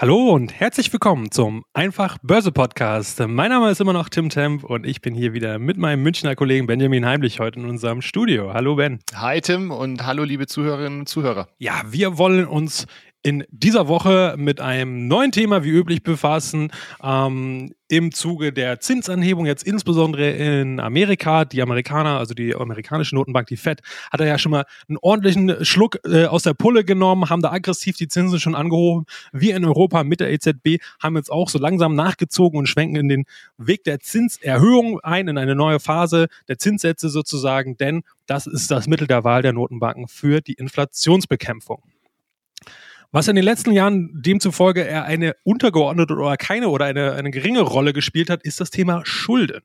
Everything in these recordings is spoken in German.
Hallo und herzlich willkommen zum Einfach Börse Podcast. Mein Name ist immer noch Tim Temp und ich bin hier wieder mit meinem Münchner Kollegen Benjamin Heimlich heute in unserem Studio. Hallo Ben. Hi Tim und hallo liebe Zuhörerinnen und Zuhörer. Ja, wir wollen uns in dieser Woche mit einem neuen Thema wie üblich befassen. Ähm, Im Zuge der Zinsanhebung, jetzt insbesondere in Amerika, die Amerikaner, also die amerikanische Notenbank, die Fed, hat er ja schon mal einen ordentlichen Schluck äh, aus der Pulle genommen, haben da aggressiv die Zinsen schon angehoben. Wir in Europa mit der EZB haben jetzt auch so langsam nachgezogen und schwenken in den Weg der Zinserhöhung ein, in eine neue Phase der Zinssätze sozusagen, denn das ist das Mittel der Wahl der Notenbanken für die Inflationsbekämpfung. Was in den letzten Jahren demzufolge eher eine untergeordnete oder keine oder eine, eine geringe Rolle gespielt hat, ist das Thema Schulden.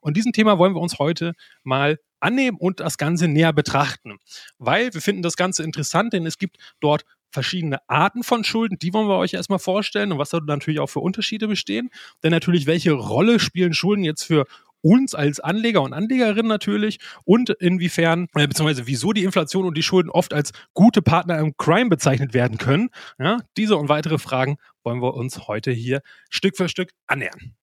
Und diesem Thema wollen wir uns heute mal annehmen und das Ganze näher betrachten. Weil wir finden das Ganze interessant, denn es gibt dort verschiedene Arten von Schulden, die wollen wir euch erstmal vorstellen und was da natürlich auch für Unterschiede bestehen. Denn natürlich, welche Rolle spielen Schulden jetzt für uns als Anleger und Anlegerinnen natürlich und inwiefern, äh, beziehungsweise wieso die Inflation und die Schulden oft als gute Partner im Crime bezeichnet werden können. Ja, diese und weitere Fragen wollen wir uns heute hier Stück für Stück annähern.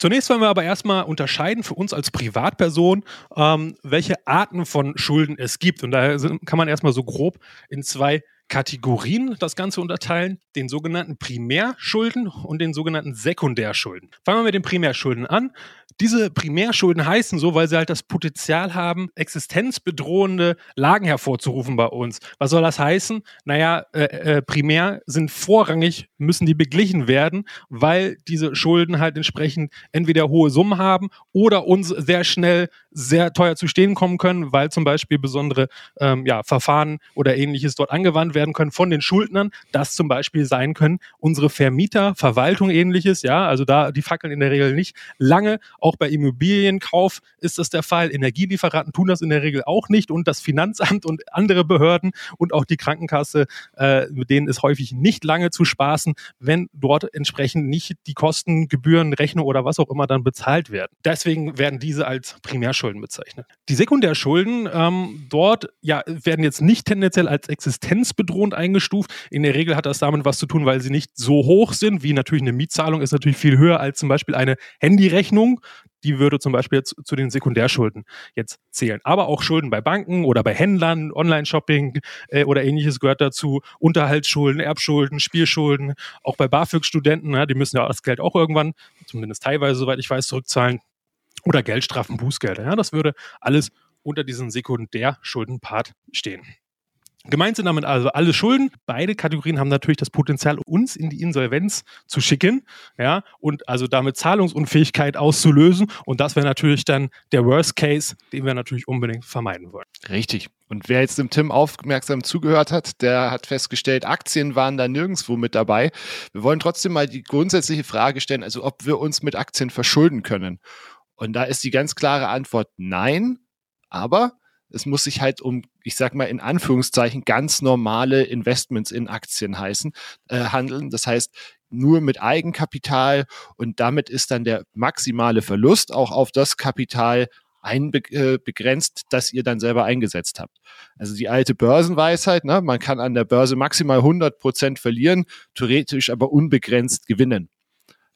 Zunächst wollen wir aber erstmal unterscheiden für uns als Privatperson, ähm, welche Arten von Schulden es gibt. Und daher kann man erstmal so grob in zwei Kategorien das Ganze unterteilen, den sogenannten Primärschulden und den sogenannten Sekundärschulden. Fangen wir mit den Primärschulden an. Diese Primärschulden heißen so, weil sie halt das Potenzial haben, existenzbedrohende Lagen hervorzurufen bei uns. Was soll das heißen? Naja, äh, äh, primär sind vorrangig, müssen die beglichen werden, weil diese Schulden halt entsprechend entweder hohe Summen haben oder uns sehr schnell sehr teuer zu stehen kommen können, weil zum Beispiel besondere ähm, ja, Verfahren oder ähnliches dort angewandt werden können von den Schuldnern. Das zum Beispiel sein können unsere Vermieter, Verwaltung ähnliches, ja, also da die fackeln in der Regel nicht lange. Auch bei Immobilienkauf ist das der Fall. Energielieferanten tun das in der Regel auch nicht und das Finanzamt und andere Behörden und auch die Krankenkasse, äh, mit denen ist häufig nicht lange zu spaßen, wenn dort entsprechend nicht die Kosten, Gebühren, Rechnung oder was auch immer dann bezahlt werden. Deswegen werden diese als Primärschulden bezeichnet. Die Sekundärschulden ähm, dort ja, werden jetzt nicht tendenziell als existenzbedrohend eingestuft. In der Regel hat das damit was zu tun, weil sie nicht so hoch sind, wie natürlich eine Mietzahlung ist natürlich viel höher als zum Beispiel eine Handyrechnung die würde zum Beispiel jetzt zu den Sekundärschulden jetzt zählen. Aber auch Schulden bei Banken oder bei Händlern, Online-Shopping äh, oder ähnliches gehört dazu. Unterhaltsschulden, Erbschulden, Spielschulden, auch bei BAföG-Studenten, ja, die müssen ja das Geld auch irgendwann, zumindest teilweise, soweit ich weiß, zurückzahlen oder Geldstrafen, Bußgelder. Ja, das würde alles unter diesem Sekundärschuldenpart stehen. Gemeint sind damit also alle Schulden. Beide Kategorien haben natürlich das Potenzial, uns in die Insolvenz zu schicken, ja, und also damit Zahlungsunfähigkeit auszulösen. Und das wäre natürlich dann der Worst Case, den wir natürlich unbedingt vermeiden wollen. Richtig. Und wer jetzt dem Tim aufmerksam zugehört hat, der hat festgestellt, Aktien waren da nirgendwo mit dabei. Wir wollen trotzdem mal die grundsätzliche Frage stellen, also ob wir uns mit Aktien verschulden können. Und da ist die ganz klare Antwort nein, aber es muss sich halt um, ich sag mal in Anführungszeichen, ganz normale Investments in Aktien heißen, äh, handeln. Das heißt, nur mit Eigenkapital und damit ist dann der maximale Verlust auch auf das Kapital einbegrenzt, äh, das ihr dann selber eingesetzt habt. Also die alte Börsenweisheit, ne? man kann an der Börse maximal 100 Prozent verlieren, theoretisch aber unbegrenzt gewinnen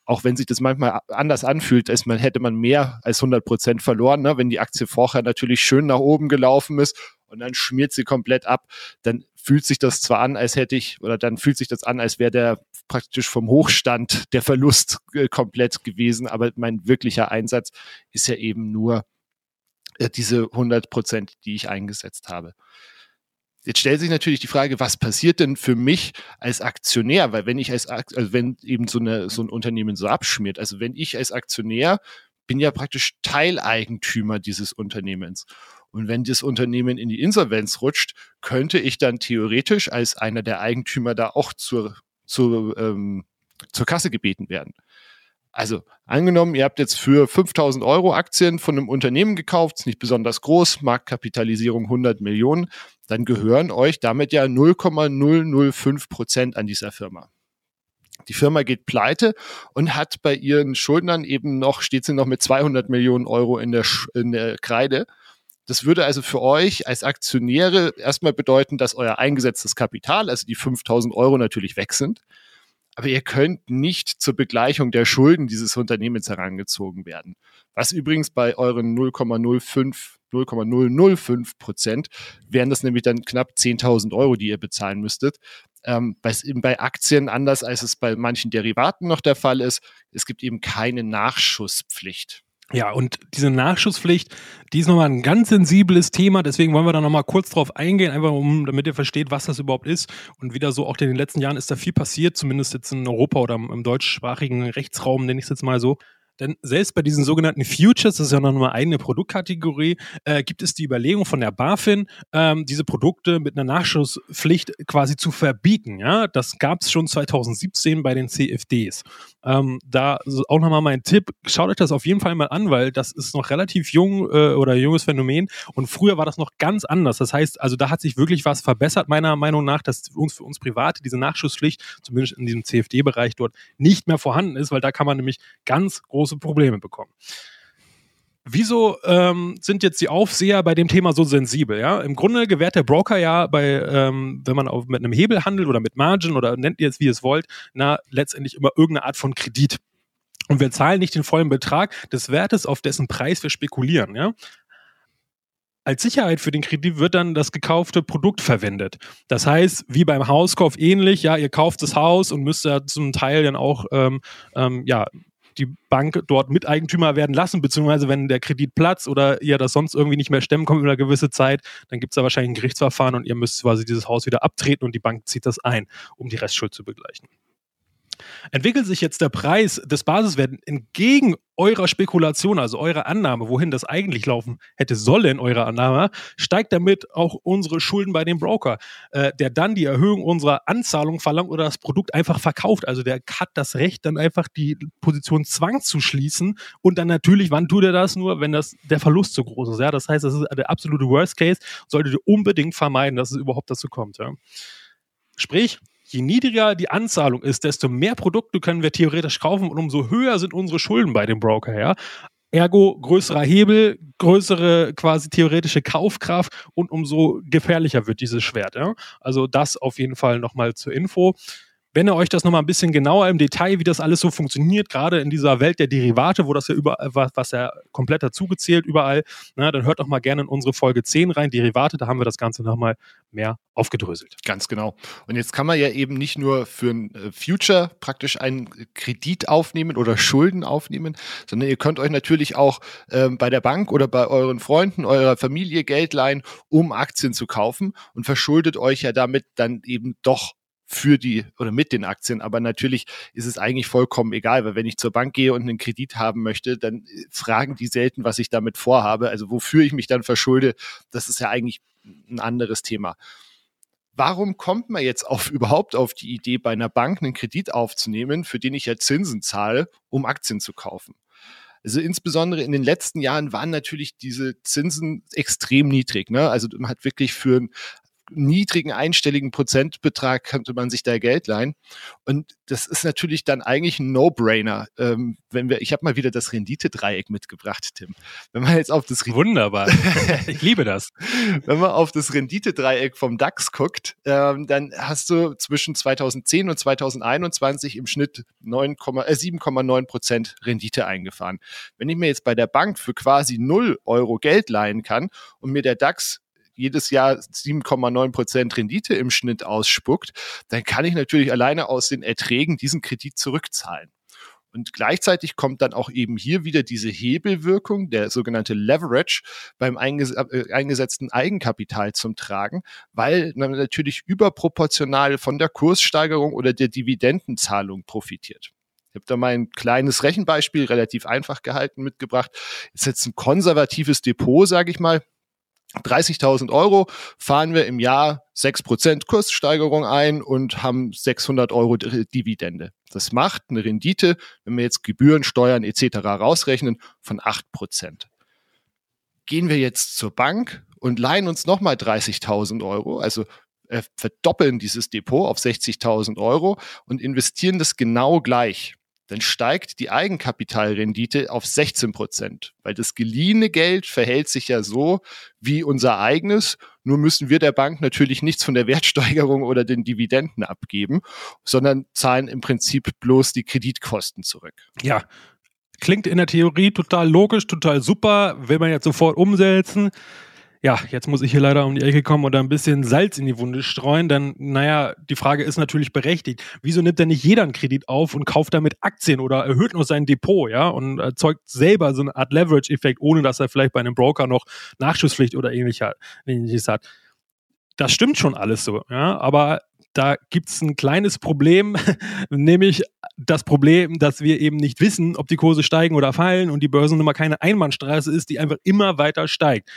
auch wenn sich das manchmal anders anfühlt, als man hätte man mehr als 100 Prozent verloren, ne? wenn die Aktie vorher natürlich schön nach oben gelaufen ist und dann schmiert sie komplett ab, dann fühlt sich das zwar an, als hätte ich, oder dann fühlt sich das an, als wäre der praktisch vom Hochstand der Verlust äh, komplett gewesen, aber mein wirklicher Einsatz ist ja eben nur äh, diese 100 Prozent, die ich eingesetzt habe. Jetzt stellt sich natürlich die Frage, was passiert denn für mich als Aktionär? Weil wenn ich als, also wenn eben so, eine, so ein Unternehmen so abschmiert, also wenn ich als Aktionär bin ja praktisch Teileigentümer dieses Unternehmens. Und wenn das Unternehmen in die Insolvenz rutscht, könnte ich dann theoretisch als einer der Eigentümer da auch zur, zur, ähm, zur Kasse gebeten werden. Also angenommen, ihr habt jetzt für 5000 Euro Aktien von einem Unternehmen gekauft, ist nicht besonders groß, Marktkapitalisierung 100 Millionen, dann gehören euch damit ja 0,005 Prozent an dieser Firma. Die Firma geht pleite und hat bei ihren Schuldnern eben noch, steht sie noch mit 200 Millionen Euro in der, in der Kreide. Das würde also für euch als Aktionäre erstmal bedeuten, dass euer eingesetztes Kapital, also die 5000 Euro natürlich weg sind. Aber ihr könnt nicht zur Begleichung der Schulden dieses Unternehmens herangezogen werden. Was übrigens bei euren 0,05 0,005 Prozent wären das nämlich dann knapp 10.000 Euro, die ihr bezahlen müsstet. Ähm, bei, bei Aktien, anders als es bei manchen Derivaten noch der Fall ist, es gibt eben keine Nachschusspflicht. Ja, und diese Nachschusspflicht, die ist nochmal ein ganz sensibles Thema, deswegen wollen wir da nochmal kurz drauf eingehen, einfach um, damit ihr versteht, was das überhaupt ist. Und wieder so, auch in den letzten Jahren ist da viel passiert, zumindest jetzt in Europa oder im deutschsprachigen Rechtsraum, nenne ich es jetzt mal so. Denn selbst bei diesen sogenannten Futures, das ist ja noch mal eine Produktkategorie, äh, gibt es die Überlegung von der BaFin, ähm, diese Produkte mit einer Nachschusspflicht quasi zu verbieten. Ja, das gab es schon 2017 bei den CFDs. Ähm, da auch nochmal mein Tipp, schaut euch das auf jeden Fall mal an, weil das ist noch relativ jung äh, oder junges Phänomen und früher war das noch ganz anders. Das heißt, also da hat sich wirklich was verbessert, meiner Meinung nach, dass uns für uns Private diese Nachschusspflicht, zumindest in diesem CFD-Bereich dort, nicht mehr vorhanden ist, weil da kann man nämlich ganz große Probleme bekommen. Wieso ähm, sind jetzt die Aufseher bei dem Thema so sensibel? Ja, im Grunde gewährt der Broker ja bei, ähm, wenn man auf, mit einem Hebel handelt oder mit Margin oder nennt ihr es wie ihr es wollt, na letztendlich immer irgendeine Art von Kredit. Und wir zahlen nicht den vollen Betrag des Wertes, auf dessen Preis wir spekulieren. Ja, als Sicherheit für den Kredit wird dann das gekaufte Produkt verwendet. Das heißt, wie beim Hauskauf ähnlich, ja, ihr kauft das Haus und müsst ja zum Teil dann auch ähm, ähm, ja, die Bank dort Miteigentümer werden lassen, beziehungsweise wenn der Kredit platzt oder ihr das sonst irgendwie nicht mehr stemmen kommt über eine gewisse Zeit, dann gibt es da wahrscheinlich ein Gerichtsverfahren und ihr müsst quasi dieses Haus wieder abtreten und die Bank zieht das ein, um die Restschuld zu begleichen. Entwickelt sich jetzt der Preis des Basiswerten entgegen eurer Spekulation, also eurer Annahme, wohin das eigentlich laufen hätte sollen, eurer Annahme, steigt damit auch unsere Schulden bei dem Broker, äh, der dann die Erhöhung unserer Anzahlung verlangt oder das Produkt einfach verkauft. Also der hat das Recht, dann einfach die Position Zwang zu schließen und dann natürlich, wann tut er das nur, wenn das der Verlust so groß ist. Ja, das heißt, das ist der absolute Worst Case, solltet ihr unbedingt vermeiden, dass es überhaupt dazu kommt. Ja. Sprich, je niedriger die Anzahlung ist, desto mehr Produkte können wir theoretisch kaufen und umso höher sind unsere Schulden bei dem Broker, ja. Ergo größerer Hebel, größere quasi theoretische Kaufkraft und umso gefährlicher wird dieses Schwert. Ja? Also das auf jeden Fall nochmal zur Info. Wenn ihr euch das nochmal ein bisschen genauer im Detail, wie das alles so funktioniert, gerade in dieser Welt der Derivate, wo das ja überall, was ja komplett dazugezählt überall, na, dann hört doch mal gerne in unsere Folge 10 rein, Derivate, da haben wir das Ganze nochmal mehr aufgedröselt. Ganz genau. Und jetzt kann man ja eben nicht nur für ein äh, Future praktisch einen Kredit aufnehmen oder Schulden aufnehmen, sondern ihr könnt euch natürlich auch ähm, bei der Bank oder bei euren Freunden, eurer Familie Geld leihen, um Aktien zu kaufen und verschuldet euch ja damit dann eben doch für die oder mit den Aktien. Aber natürlich ist es eigentlich vollkommen egal, weil wenn ich zur Bank gehe und einen Kredit haben möchte, dann äh, fragen die selten, was ich damit vorhabe. Also wofür ich mich dann verschulde, das ist ja eigentlich ein anderes Thema. Warum kommt man jetzt auf, überhaupt auf die Idee, bei einer Bank einen Kredit aufzunehmen, für den ich ja Zinsen zahle, um Aktien zu kaufen? Also insbesondere in den letzten Jahren waren natürlich diese Zinsen extrem niedrig. Ne? Also man hat wirklich für ein niedrigen einstelligen Prozentbetrag könnte man sich da Geld leihen. Und das ist natürlich dann eigentlich ein No-Brainer. Ähm, wenn wir, ich habe mal wieder das Renditedreieck mitgebracht, Tim. Wenn man jetzt auf das wunderbar, ich liebe das. Wenn man auf das Renditedreieck vom DAX guckt, ähm, dann hast du zwischen 2010 und 2021 im Schnitt 7,9 äh, Prozent Rendite eingefahren. Wenn ich mir jetzt bei der Bank für quasi 0 Euro Geld leihen kann und mir der DAX jedes Jahr 7,9 Prozent Rendite im Schnitt ausspuckt, dann kann ich natürlich alleine aus den Erträgen diesen Kredit zurückzahlen. Und gleichzeitig kommt dann auch eben hier wieder diese Hebelwirkung, der sogenannte Leverage beim einges äh, eingesetzten Eigenkapital zum Tragen, weil man natürlich überproportional von der Kurssteigerung oder der Dividendenzahlung profitiert. Ich habe da mal ein kleines Rechenbeispiel, relativ einfach gehalten, mitgebracht. Ist jetzt ein konservatives Depot, sage ich mal, 30.000 Euro fahren wir im Jahr 6% Kurssteigerung ein und haben 600 Euro Dividende. Das macht eine Rendite, wenn wir jetzt Gebühren, Steuern etc. rausrechnen, von 8%. Gehen wir jetzt zur Bank und leihen uns nochmal 30.000 Euro, also äh, verdoppeln dieses Depot auf 60.000 Euro und investieren das genau gleich dann steigt die Eigenkapitalrendite auf 16 Prozent, weil das geliehene Geld verhält sich ja so wie unser eigenes. Nur müssen wir der Bank natürlich nichts von der Wertsteigerung oder den Dividenden abgeben, sondern zahlen im Prinzip bloß die Kreditkosten zurück. Ja, klingt in der Theorie total logisch, total super, will man jetzt sofort umsetzen ja, jetzt muss ich hier leider um die Ecke kommen oder ein bisschen Salz in die Wunde streuen, dann, naja, die Frage ist natürlich berechtigt. Wieso nimmt denn nicht jeder einen Kredit auf und kauft damit Aktien oder erhöht noch sein Depot, ja, und erzeugt selber so eine Art Leverage-Effekt, ohne dass er vielleicht bei einem Broker noch Nachschusspflicht oder ähnliches hat. Das stimmt schon alles so, ja, aber da gibt es ein kleines Problem, nämlich das Problem, dass wir eben nicht wissen, ob die Kurse steigen oder fallen und die Börsennummer keine Einbahnstraße ist, die einfach immer weiter steigt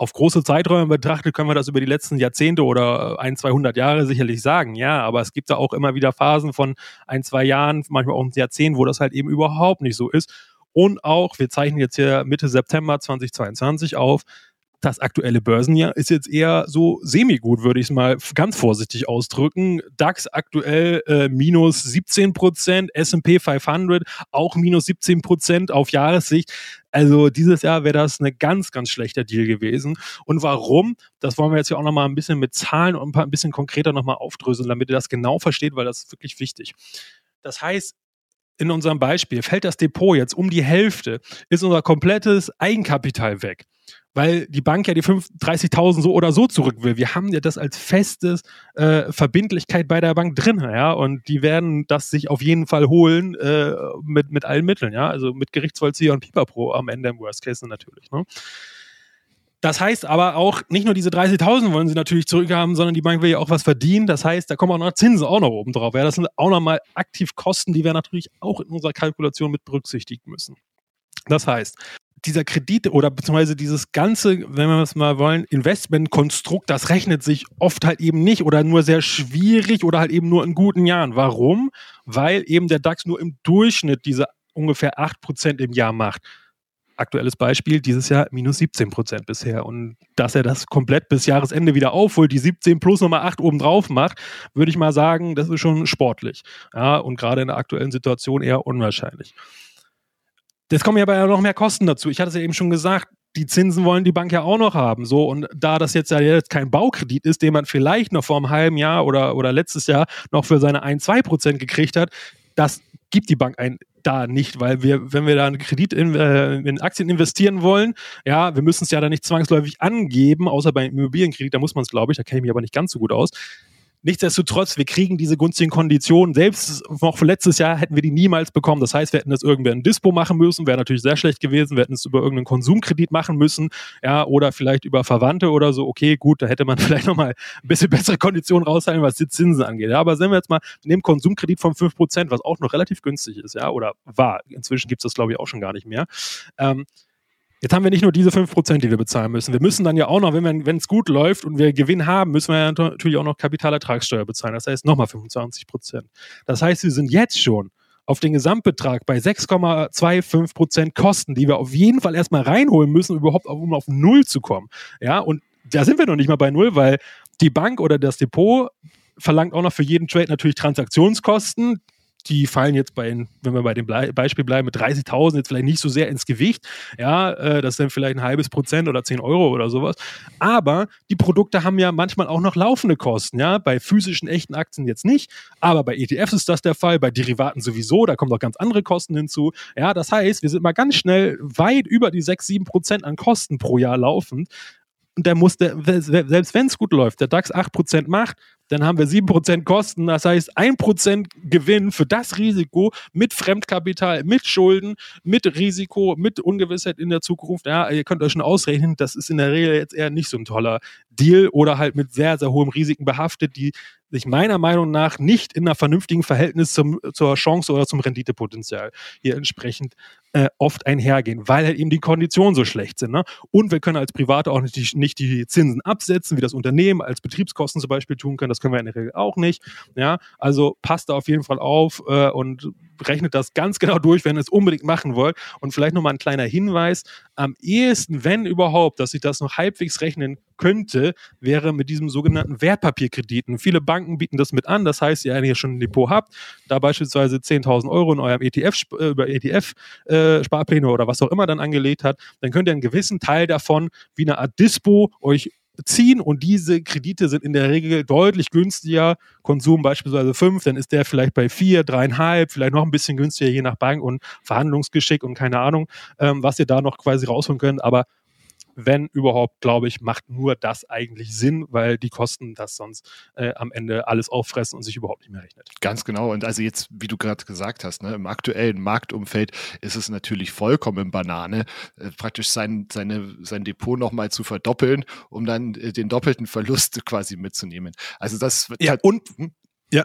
auf große Zeiträume betrachtet können wir das über die letzten Jahrzehnte oder ein, 200 Jahre sicherlich sagen, ja, aber es gibt da auch immer wieder Phasen von ein, zwei Jahren, manchmal auch ein Jahrzehnt, wo das halt eben überhaupt nicht so ist. Und auch, wir zeichnen jetzt hier Mitte September 2022 auf, das aktuelle Börsenjahr ist jetzt eher so semi-gut, würde ich es mal ganz vorsichtig ausdrücken. DAX aktuell äh, minus 17 Prozent, S&P 500 auch minus 17 Prozent auf Jahressicht. Also dieses Jahr wäre das eine ganz, ganz schlechter Deal gewesen. Und warum? Das wollen wir jetzt ja auch nochmal ein bisschen mit Zahlen und ein, paar, ein bisschen konkreter nochmal aufdröseln, damit ihr das genau versteht, weil das ist wirklich wichtig. Das heißt, in unserem Beispiel fällt das Depot jetzt um die Hälfte, ist unser komplettes Eigenkapital weg weil die Bank ja die 30.000 so oder so zurück will. Wir haben ja das als festes äh, Verbindlichkeit bei der Bank drin, ja, und die werden das sich auf jeden Fall holen äh, mit, mit allen Mitteln, ja, also mit Gerichtsvollzieher und Pipapo am Ende im Worst Case natürlich, ne? Das heißt aber auch, nicht nur diese 30.000 wollen sie natürlich zurückhaben, sondern die Bank will ja auch was verdienen. Das heißt, da kommen auch noch Zinsen auch noch oben drauf. Ja, das sind auch nochmal aktiv Kosten, die wir natürlich auch in unserer Kalkulation mit berücksichtigen müssen. Das heißt, dieser Kredit oder beziehungsweise dieses ganze, wenn wir es mal wollen, Investmentkonstrukt, das rechnet sich oft halt eben nicht oder nur sehr schwierig oder halt eben nur in guten Jahren. Warum? Weil eben der DAX nur im Durchschnitt diese ungefähr 8% im Jahr macht. Aktuelles Beispiel, dieses Jahr minus 17% bisher. Und dass er das komplett bis Jahresende wieder aufholt, die 17 plus nochmal 8 obendrauf macht, würde ich mal sagen, das ist schon sportlich. Ja, und gerade in der aktuellen Situation eher unwahrscheinlich. Jetzt kommen ja aber noch mehr Kosten dazu. Ich hatte es ja eben schon gesagt, die Zinsen wollen die Bank ja auch noch haben. So, und da das jetzt ja jetzt kein Baukredit ist, den man vielleicht noch vor einem halben Jahr oder, oder letztes Jahr noch für seine 1, 2 Prozent gekriegt hat, das gibt die Bank ein, da nicht, weil wir, wenn wir da einen Kredit in, äh, in Aktien investieren wollen, ja, wir müssen es ja da nicht zwangsläufig angeben, außer beim Immobilienkredit, da muss man es, glaube ich, da kenne ich mich aber nicht ganz so gut aus. Nichtsdestotrotz, wir kriegen diese günstigen Konditionen. Selbst noch für letztes Jahr hätten wir die niemals bekommen. Das heißt, wir hätten das irgendwer in Dispo machen müssen, wäre natürlich sehr schlecht gewesen. Wir hätten es über irgendeinen Konsumkredit machen müssen, ja, oder vielleicht über Verwandte oder so. Okay, gut, da hätte man vielleicht nochmal ein bisschen bessere Konditionen raushalten, was die Zinsen angeht. Ja, aber sehen wir jetzt mal, wir nehmen Konsumkredit von 5%, was auch noch relativ günstig ist, ja, oder war. Inzwischen gibt es das, glaube ich, auch schon gar nicht mehr. Ähm, Jetzt haben wir nicht nur diese 5%, die wir bezahlen müssen. Wir müssen dann ja auch noch, wenn es gut läuft und wir Gewinn haben, müssen wir ja natürlich auch noch Kapitalertragssteuer bezahlen. Das heißt nochmal 25%. Das heißt, wir sind jetzt schon auf den Gesamtbetrag bei 6,25% Kosten, die wir auf jeden Fall erstmal reinholen müssen, überhaupt um auf Null zu kommen. Ja, und da sind wir noch nicht mal bei Null, weil die Bank oder das Depot verlangt auch noch für jeden Trade natürlich Transaktionskosten die fallen jetzt bei, wenn wir bei dem Beispiel bleiben, mit 30.000 jetzt vielleicht nicht so sehr ins Gewicht. Ja, äh, das sind vielleicht ein halbes Prozent oder 10 Euro oder sowas. Aber die Produkte haben ja manchmal auch noch laufende Kosten. Ja, bei physischen, echten Aktien jetzt nicht. Aber bei ETFs ist das der Fall, bei Derivaten sowieso. Da kommen noch ganz andere Kosten hinzu. Ja, das heißt, wir sind mal ganz schnell weit über die 6, 7 Prozent an Kosten pro Jahr laufend. Und der muss, der, selbst wenn es gut läuft, der DAX 8% macht, dann haben wir 7% Kosten. Das heißt, 1% Gewinn für das Risiko mit Fremdkapital, mit Schulden, mit Risiko, mit Ungewissheit in der Zukunft. Ja, ihr könnt euch schon ausrechnen, das ist in der Regel jetzt eher nicht so ein toller Deal oder halt mit sehr, sehr hohen Risiken behaftet, die sich meiner Meinung nach nicht in einer vernünftigen Verhältnis zum, zur Chance oder zum Renditepotenzial hier entsprechend äh, oft einhergehen, weil halt eben die Konditionen so schlecht sind. Ne? Und wir können als Private auch nicht die, nicht die Zinsen absetzen, wie das Unternehmen als Betriebskosten zum Beispiel tun können. Das können wir in der Regel auch nicht. Ja? Also passt da auf jeden Fall auf äh, und rechnet das ganz genau durch, wenn ihr es unbedingt machen wollt. Und vielleicht nochmal ein kleiner Hinweis. Am ehesten, wenn überhaupt, dass sich das noch halbwegs rechnen könnte, wäre mit diesem sogenannten Wertpapierkrediten. Viele Banken bieten das mit an. Das heißt, ihr hier schon ein Depot habt, da beispielsweise 10.000 Euro in eurem ETF, äh, über ETF äh, oder was auch immer dann angelegt hat, dann könnt ihr einen gewissen Teil davon wie eine Art Dispo euch ziehen und diese Kredite sind in der Regel deutlich günstiger. Konsum beispielsweise 5, dann ist der vielleicht bei 4, 3,5, vielleicht noch ein bisschen günstiger je nach Bank und Verhandlungsgeschick und keine Ahnung, ähm, was ihr da noch quasi rausholen könnt. Aber wenn überhaupt, glaube ich, macht nur das eigentlich Sinn, weil die Kosten das sonst äh, am Ende alles auffressen und sich überhaupt nicht mehr rechnet. Ganz genau. Und also jetzt, wie du gerade gesagt hast, ne, im aktuellen Marktumfeld ist es natürlich vollkommen Banane, äh, praktisch sein, seine, sein Depot nochmal zu verdoppeln, um dann äh, den doppelten Verlust quasi mitzunehmen. Also das ja, und hm? Ja,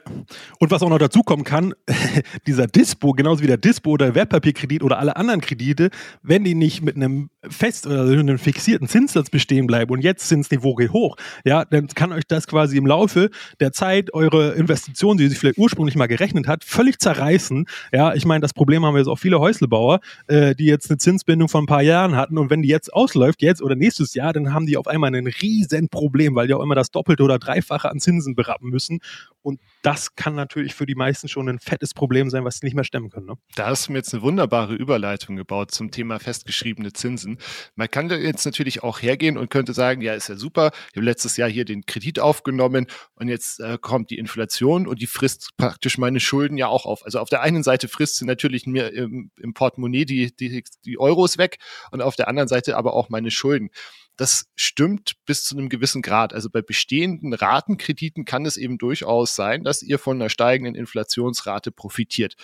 und was auch noch dazu kommen kann, dieser Dispo, genauso wie der Dispo oder Wertpapierkredit oder alle anderen Kredite, wenn die nicht mit einem fest oder einem fixierten Zinssatz bestehen bleiben und jetzt Zinsniveau geht hoch, ja, dann kann euch das quasi im Laufe der Zeit eure Investition, die sich vielleicht ursprünglich mal gerechnet hat, völlig zerreißen. Ja, ich meine, das Problem haben wir jetzt auch viele Häuslebauer, äh, die jetzt eine Zinsbindung von ein paar Jahren hatten und wenn die jetzt ausläuft, jetzt oder nächstes Jahr, dann haben die auf einmal ein riesen Problem, weil die auch immer das Doppelte oder Dreifache an Zinsen berappen müssen und das kann natürlich für die meisten schon ein fettes Problem sein, was sie nicht mehr stemmen können. Ne? Da hast du mir jetzt eine wunderbare Überleitung gebaut zum Thema festgeschriebene Zinsen. Man kann da jetzt natürlich auch hergehen und könnte sagen, ja, ist ja super, ich habe letztes Jahr hier den Kredit aufgenommen und jetzt äh, kommt die Inflation und die frisst praktisch meine Schulden ja auch auf. Also auf der einen Seite frisst sie natürlich mir im, im Portemonnaie die, die, die Euros weg und auf der anderen Seite aber auch meine Schulden. Das stimmt bis zu einem gewissen Grad. Also bei bestehenden Ratenkrediten kann es eben durchaus sein, dass ihr von einer steigenden Inflationsrate profitiert.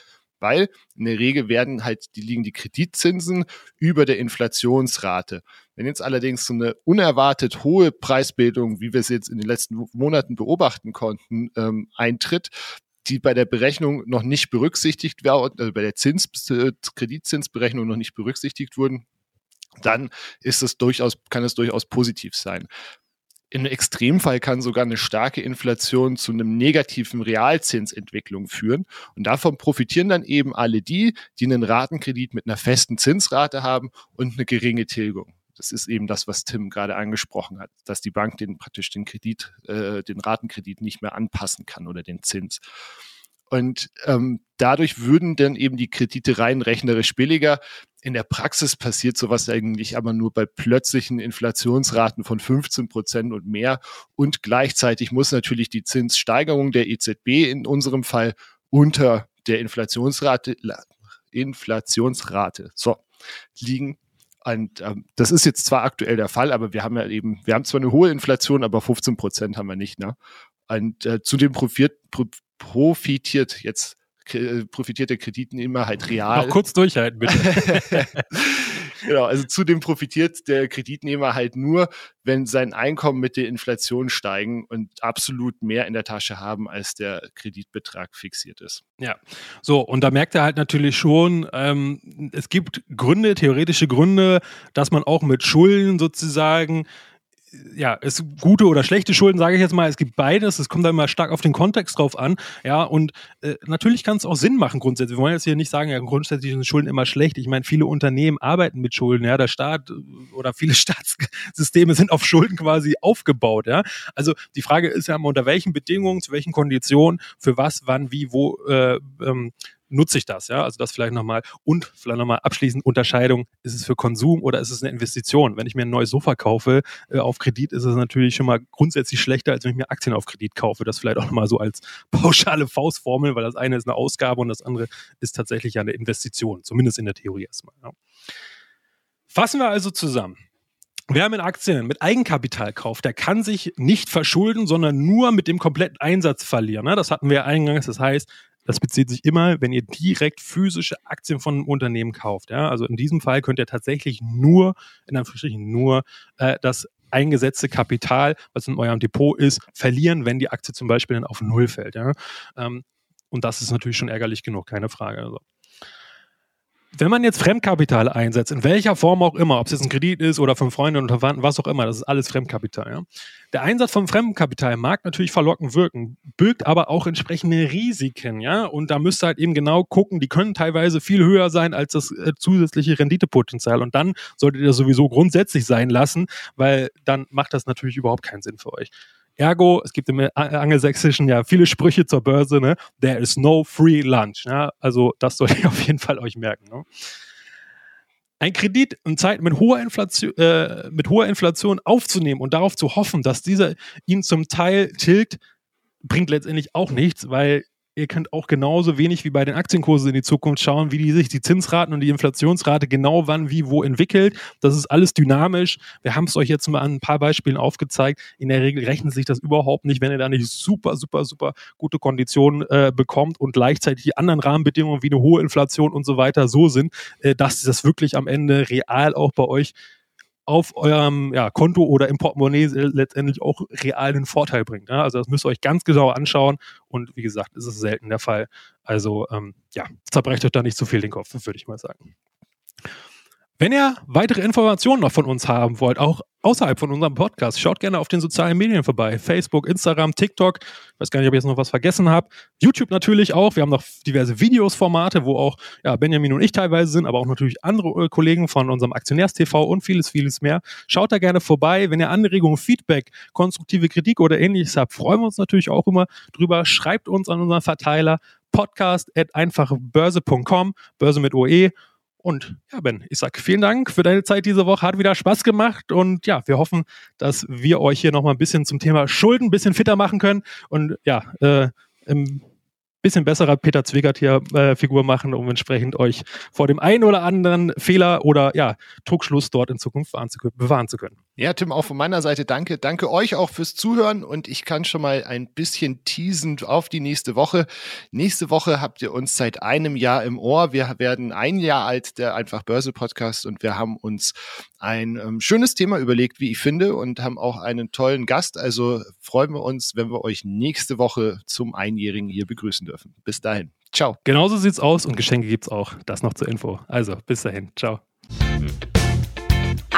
Weil in der Regel werden halt, die liegen die Kreditzinsen über der Inflationsrate. Wenn jetzt allerdings so eine unerwartet hohe Preisbildung, wie wir es jetzt in den letzten Monaten beobachten konnten, ähm, eintritt, die bei der Berechnung noch nicht berücksichtigt werden, also bei der Zins, äh, Kreditzinsberechnung noch nicht berücksichtigt wurden, dann ist es durchaus, kann es durchaus positiv sein. Im Extremfall kann sogar eine starke Inflation zu einem negativen Realzinsentwicklung führen. Und davon profitieren dann eben alle die, die einen Ratenkredit mit einer festen Zinsrate haben und eine geringe Tilgung. Das ist eben das, was Tim gerade angesprochen hat, dass die Bank den praktisch den Kredit, äh, den Ratenkredit nicht mehr anpassen kann oder den Zins. Und ähm, dadurch würden dann eben die Kredite rein rechnerisch billiger. In der Praxis passiert sowas eigentlich aber nur bei plötzlichen Inflationsraten von 15 Prozent und mehr. Und gleichzeitig muss natürlich die Zinssteigerung der EZB in unserem Fall unter der Inflationsrate, Inflationsrate so, liegen. Und ähm, das ist jetzt zwar aktuell der Fall, aber wir haben ja eben, wir haben zwar eine hohe Inflation, aber 15 Prozent haben wir nicht. Ne? Und äh, zudem profitiert, profitiert jetzt äh, profitiert der Kreditnehmer halt real. Noch kurz durchhalten, bitte. genau, also zudem profitiert der Kreditnehmer halt nur, wenn sein Einkommen mit der Inflation steigen und absolut mehr in der Tasche haben, als der Kreditbetrag fixiert ist. Ja, so, und da merkt er halt natürlich schon, ähm, es gibt Gründe, theoretische Gründe, dass man auch mit Schulden sozusagen ja, es gute oder schlechte Schulden, sage ich jetzt mal, es gibt beides. Es kommt da immer stark auf den Kontext drauf an. Ja, und äh, natürlich kann es auch Sinn machen grundsätzlich. Wir wollen jetzt hier nicht sagen, ja, grundsätzlich sind Schulden immer schlecht. Ich meine, viele Unternehmen arbeiten mit Schulden. Ja, der Staat äh, oder viele Staatssysteme sind auf Schulden quasi aufgebaut. Ja, also die Frage ist ja immer, unter welchen Bedingungen, zu welchen Konditionen, für was, wann, wie, wo äh, ähm, nutze ich das? Ja, also das vielleicht nochmal. Und vielleicht nochmal abschließend Unterscheidung. Ist es für Konsum oder ist es eine Investition? Wenn ich mir ein neues Sofa kaufe äh, auf Kredit, ist es natürlich schon mal grundsätzlich schlechter, als wenn ich mir Aktien auf Kredit kaufe. Das vielleicht auch nochmal so als pauschale Faustformel, weil das eine ist eine Ausgabe und das andere ist tatsächlich eine Investition. Zumindest in der Theorie erstmal. Ja. Fassen wir also zusammen. Wer mit Aktien, mit Eigenkapital kauft, der kann sich nicht verschulden, sondern nur mit dem kompletten Einsatz verlieren. Ne? Das hatten wir eingangs. Das heißt, das bezieht sich immer, wenn ihr direkt physische Aktien von einem Unternehmen kauft. Ja? Also in diesem Fall könnt ihr tatsächlich nur, in Anführungsstrichen nur, äh, das eingesetzte Kapital, was in eurem Depot ist, verlieren, wenn die Aktie zum Beispiel dann auf Null fällt. Ja? Ähm, und das ist natürlich schon ärgerlich genug, keine Frage. Also wenn man jetzt Fremdkapital einsetzt, in welcher Form auch immer, ob es jetzt ein Kredit ist oder von Freunden und Verwandten, was auch immer, das ist alles Fremdkapital. Ja? Der Einsatz von Fremdkapital mag natürlich verlockend wirken, birgt aber auch entsprechende Risiken, ja. Und da müsst ihr halt eben genau gucken, die können teilweise viel höher sein als das äh, zusätzliche Renditepotenzial. Und dann solltet ihr sowieso grundsätzlich sein lassen, weil dann macht das natürlich überhaupt keinen Sinn für euch. Ergo, es gibt im Angelsächsischen ja viele Sprüche zur Börse, ne? There is no free lunch. Ja? Also das solltet ihr auf jeden Fall euch merken. Ne? Ein Kredit in Zeiten mit hoher, Inflation, äh, mit hoher Inflation aufzunehmen und darauf zu hoffen, dass dieser ihn zum Teil tilgt, bringt letztendlich auch nichts, weil ihr könnt auch genauso wenig wie bei den Aktienkursen in die Zukunft schauen, wie die sich die Zinsraten und die Inflationsrate genau wann, wie, wo entwickelt. Das ist alles dynamisch. Wir haben es euch jetzt mal an ein paar Beispielen aufgezeigt. In der Regel rechnet sich das überhaupt nicht, wenn ihr da nicht super, super, super gute Konditionen äh, bekommt und gleichzeitig die anderen Rahmenbedingungen wie eine hohe Inflation und so weiter so sind, äh, dass das wirklich am Ende real auch bei euch auf eurem ja, Konto oder im Portemonnaie letztendlich auch realen Vorteil bringt. Ja? Also das müsst ihr euch ganz genau anschauen und wie gesagt, ist es selten der Fall. Also ähm, ja, zerbrecht euch da nicht zu viel den Kopf, würde ich mal sagen. Wenn ihr weitere Informationen noch von uns haben wollt, auch außerhalb von unserem Podcast, schaut gerne auf den sozialen Medien vorbei. Facebook, Instagram, TikTok. Ich weiß gar nicht, ob ich jetzt noch was vergessen habe. YouTube natürlich auch. Wir haben noch diverse Videos-Formate, wo auch ja, Benjamin und ich teilweise sind, aber auch natürlich andere äh, Kollegen von unserem Aktionärstv und vieles, vieles mehr. Schaut da gerne vorbei. Wenn ihr Anregungen, Feedback, konstruktive Kritik oder ähnliches habt, freuen wir uns natürlich auch immer drüber. Schreibt uns an unseren Verteiler podcast at einfachbörse.com, Börse mit OE und ja, Ben, ich sage vielen Dank für deine Zeit diese Woche. Hat wieder Spaß gemacht. Und ja, wir hoffen, dass wir euch hier nochmal ein bisschen zum Thema Schulden ein bisschen fitter machen können. Und ja, äh, im bisschen besserer Peter Zwegert hier äh, Figur machen, um entsprechend euch vor dem einen oder anderen Fehler oder ja, Druckschluss dort in Zukunft bewahren zu, bewahren zu können. Ja, Tim, auch von meiner Seite danke. Danke euch auch fürs Zuhören und ich kann schon mal ein bisschen teasen auf die nächste Woche. Nächste Woche habt ihr uns seit einem Jahr im Ohr. Wir werden ein Jahr alt, der Einfach Börse Podcast und wir haben uns ein ähm, schönes Thema überlegt, wie ich finde, und haben auch einen tollen Gast. Also freuen wir uns, wenn wir euch nächste Woche zum Einjährigen hier begrüßen dürfen. Bis dahin. Ciao. Genauso sieht's aus und Geschenke gibt's auch. Das noch zur Info. Also, bis dahin. Ciao.